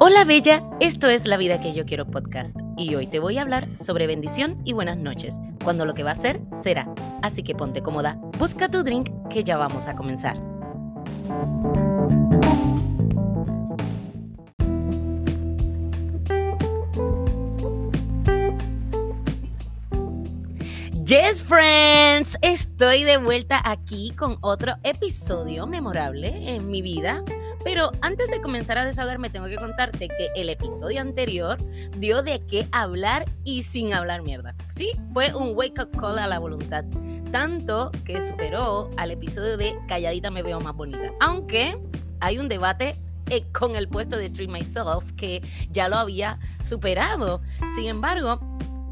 Hola Bella, esto es La Vida que yo quiero podcast y hoy te voy a hablar sobre bendición y buenas noches, cuando lo que va a ser será. Así que ponte cómoda, busca tu drink que ya vamos a comenzar. Yes, friends, estoy de vuelta aquí con otro episodio memorable en mi vida pero antes de comenzar a desahogarme, tengo que contarte que el episodio anterior dio de qué hablar y sin hablar mierda. Sí, fue un wake up call a la voluntad. Tanto que superó al episodio de Calladita me veo más bonita. Aunque hay un debate eh, con el puesto de Treat Myself que ya lo había superado. Sin embargo,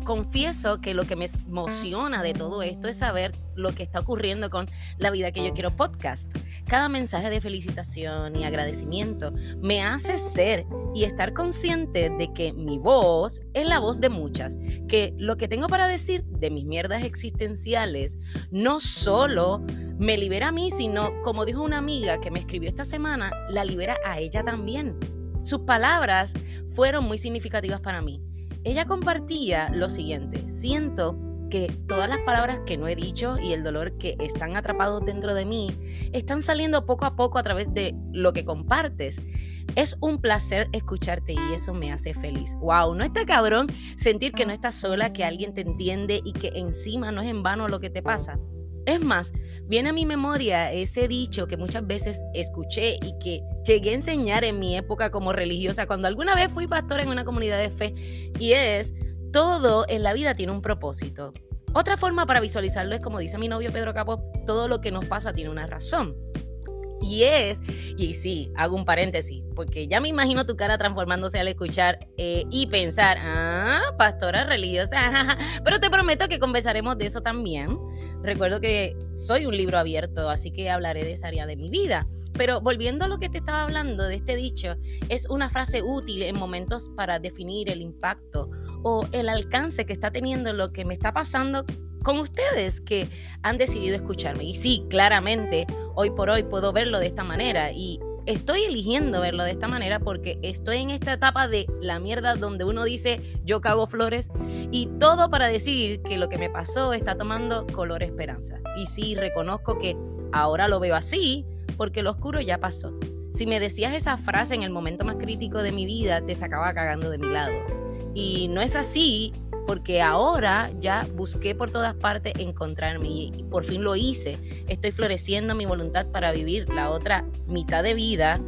confieso que lo que me emociona de todo esto es saber lo que está ocurriendo con La Vida que yo quiero podcast. Cada mensaje de felicitación y agradecimiento me hace ser y estar consciente de que mi voz es la voz de muchas, que lo que tengo para decir de mis mierdas existenciales no solo me libera a mí, sino, como dijo una amiga que me escribió esta semana, la libera a ella también. Sus palabras fueron muy significativas para mí ella compartía lo siguiente, siento que todas las palabras que no he dicho y el dolor que están atrapados dentro de mí están saliendo poco a poco a través de lo que compartes. Es un placer escucharte y eso me hace feliz. Wow, no está cabrón sentir que no estás sola, que alguien te entiende y que encima no es en vano lo que te pasa. Es más, viene a mi memoria ese dicho que muchas veces escuché y que llegué a enseñar en mi época como religiosa, cuando alguna vez fui pastor en una comunidad de fe, y es, todo en la vida tiene un propósito. Otra forma para visualizarlo es como dice mi novio Pedro Capo, todo lo que nos pasa tiene una razón. Y es, y sí, hago un paréntesis, porque ya me imagino tu cara transformándose al escuchar eh, y pensar, ah, pastora religiosa, pero te prometo que conversaremos de eso también. Recuerdo que soy un libro abierto, así que hablaré de esa área de mi vida. Pero volviendo a lo que te estaba hablando de este dicho, es una frase útil en momentos para definir el impacto o el alcance que está teniendo lo que me está pasando con ustedes que han decidido escucharme. Y sí, claramente, hoy por hoy puedo verlo de esta manera y estoy eligiendo verlo de esta manera porque estoy en esta etapa de la mierda donde uno dice yo cago flores y todo para decir que lo que me pasó está tomando color esperanza. Y sí, reconozco que ahora lo veo así porque lo oscuro ya pasó. Si me decías esa frase en el momento más crítico de mi vida, te sacaba cagando de mi lado. Y no es así porque ahora ya busqué por todas partes encontrarme y, por fin lo hice. Estoy floreciendo mi voluntad para vivir la otra mitad de vida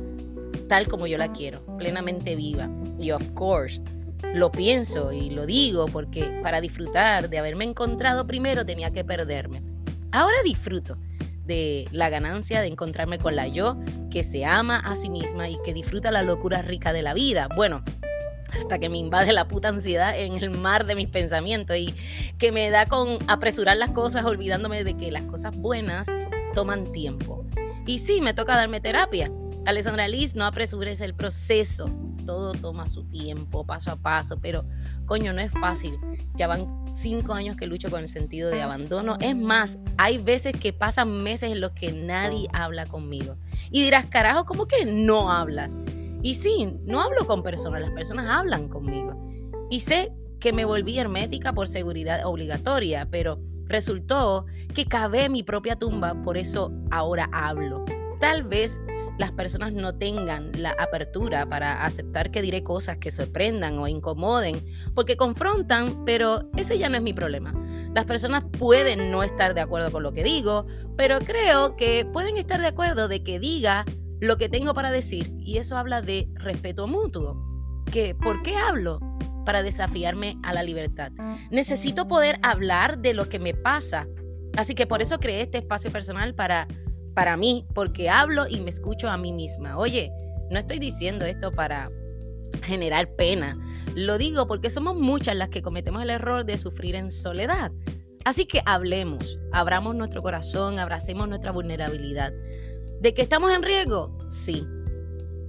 tal como yo la quiero, plenamente viva. Y of course, lo pienso y lo digo porque para disfrutar de haberme encontrado primero tenía que perderme. Ahora disfruto de la ganancia de encontrarme con la yo que se ama a sí misma y que disfruta la locura rica de la vida. Bueno, hasta que me invade la puta ansiedad en el mar de mis pensamientos y que me da con apresurar las cosas olvidándome de que las cosas buenas toman tiempo. Y sí, me toca darme terapia. Alessandra Liz, no apresures el proceso. Todo toma su tiempo, paso a paso, pero coño, no es fácil. Ya van cinco años que lucho con el sentido de abandono. Es más, hay veces que pasan meses en los que nadie habla conmigo. Y dirás, carajo, ¿cómo que no hablas? Y sí, no hablo con personas, las personas hablan conmigo. Y sé que me volví hermética por seguridad obligatoria, pero resultó que cavé mi propia tumba, por eso ahora hablo. Tal vez las personas no tengan la apertura para aceptar que diré cosas que sorprendan o incomoden, porque confrontan, pero ese ya no es mi problema. Las personas pueden no estar de acuerdo con lo que digo, pero creo que pueden estar de acuerdo de que diga lo que tengo para decir y eso habla de respeto mutuo. Que, ¿Por qué hablo? Para desafiarme a la libertad. Necesito poder hablar de lo que me pasa. Así que por eso creé este espacio personal para, para mí, porque hablo y me escucho a mí misma. Oye, no estoy diciendo esto para generar pena. Lo digo porque somos muchas las que cometemos el error de sufrir en soledad. Así que hablemos, abramos nuestro corazón, abracemos nuestra vulnerabilidad. ¿De que estamos en riesgo? Sí.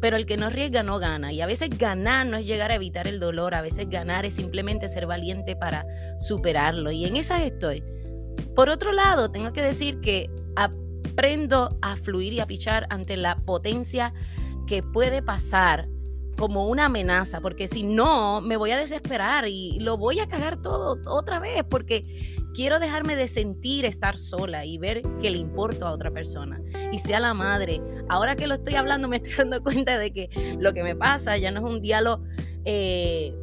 Pero el que no arriesga no gana. Y a veces ganar no es llegar a evitar el dolor, a veces ganar es simplemente ser valiente para superarlo. Y en esas estoy. Por otro lado, tengo que decir que aprendo a fluir y a pichar ante la potencia que puede pasar como una amenaza, porque si no, me voy a desesperar y lo voy a cagar todo otra vez, porque quiero dejarme de sentir estar sola y ver que le importo a otra persona. Y sea la madre. Ahora que lo estoy hablando, me estoy dando cuenta de que lo que me pasa ya no es un diálogo eh,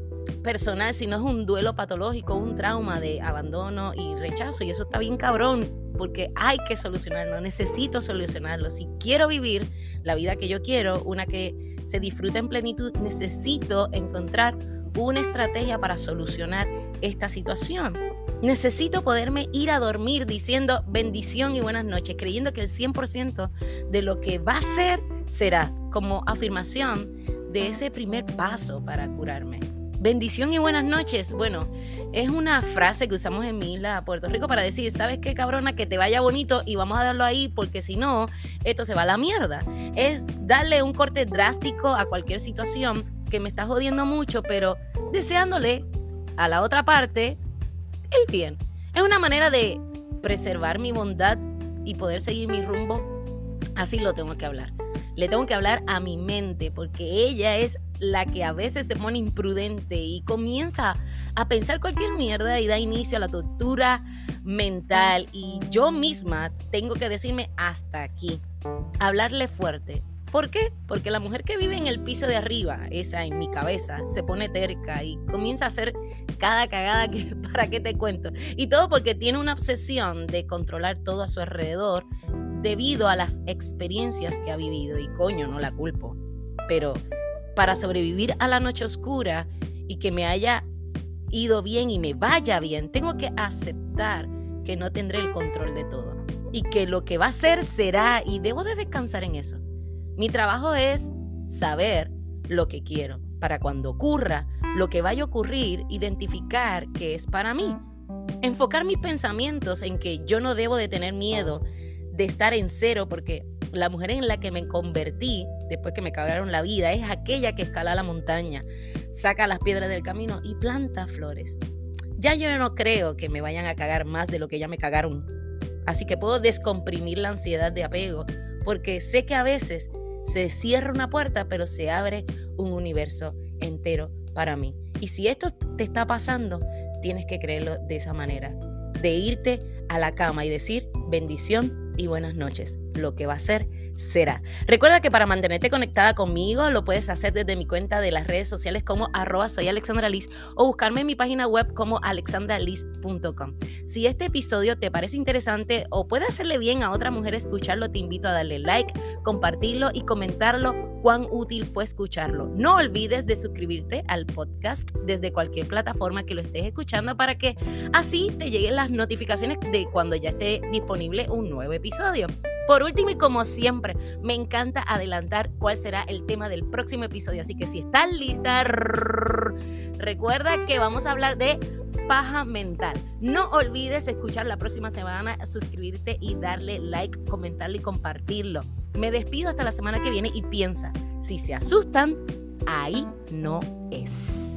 personal, sino es un duelo patológico, un trauma de abandono y rechazo. Y eso está bien cabrón, porque hay que solucionarlo, necesito solucionarlo. Si quiero vivir la vida que yo quiero, una que se disfruta en plenitud, necesito encontrar una estrategia para solucionar esta situación. Necesito poderme ir a dormir diciendo bendición y buenas noches, creyendo que el 100% de lo que va a ser será como afirmación de ese primer paso para curarme. Bendición y buenas noches. Bueno, es una frase que usamos en mi Puerto Rico, para decir, ¿sabes qué, cabrona? Que te vaya bonito y vamos a darlo ahí porque si no, esto se va a la mierda. Es darle un corte drástico a cualquier situación que me está jodiendo mucho, pero deseándole a la otra parte el bien. Es una manera de preservar mi bondad y poder seguir mi rumbo. Así lo tengo que hablar. Le tengo que hablar a mi mente porque ella es la que a veces se pone imprudente y comienza a pensar cualquier mierda y da inicio a la tortura mental y yo misma tengo que decirme hasta aquí, hablarle fuerte, ¿Por qué? Porque la mujer que vive en el piso de arriba, esa en mi cabeza, se pone terca y comienza a hacer cada cagada que para qué te cuento. Y todo porque tiene una obsesión de controlar todo a su alrededor debido a las experiencias que ha vivido. Y coño, no la culpo. Pero para sobrevivir a la noche oscura y que me haya ido bien y me vaya bien, tengo que aceptar que no tendré el control de todo. Y que lo que va a ser será y debo de descansar en eso. Mi trabajo es saber lo que quiero para cuando ocurra lo que vaya a ocurrir, identificar qué es para mí. Enfocar mis pensamientos en que yo no debo de tener miedo de estar en cero porque la mujer en la que me convertí después que me cagaron la vida es aquella que escala la montaña, saca las piedras del camino y planta flores. Ya yo no creo que me vayan a cagar más de lo que ya me cagaron. Así que puedo descomprimir la ansiedad de apego porque sé que a veces se cierra una puerta, pero se abre un universo entero para mí. Y si esto te está pasando, tienes que creerlo de esa manera, de irte a la cama y decir bendición y buenas noches. Lo que va a ser será. Recuerda que para mantenerte conectada conmigo lo puedes hacer desde mi cuenta de las redes sociales como arroba soy o buscarme en mi página web como alexandraliz.com. Si este episodio te parece interesante o puede hacerle bien a otra mujer escucharlo, te invito a darle like, compartirlo y comentarlo cuán útil fue escucharlo. No olvides de suscribirte al podcast desde cualquier plataforma que lo estés escuchando para que así te lleguen las notificaciones de cuando ya esté disponible un nuevo episodio. Por último y como siempre, me encanta adelantar cuál será el tema del próximo episodio, así que si estás lista, recuerda que vamos a hablar de paja mental. No olvides escuchar la próxima semana, suscribirte y darle like, comentarlo y compartirlo. Me despido hasta la semana que viene y piensa, si se asustan, ahí no es.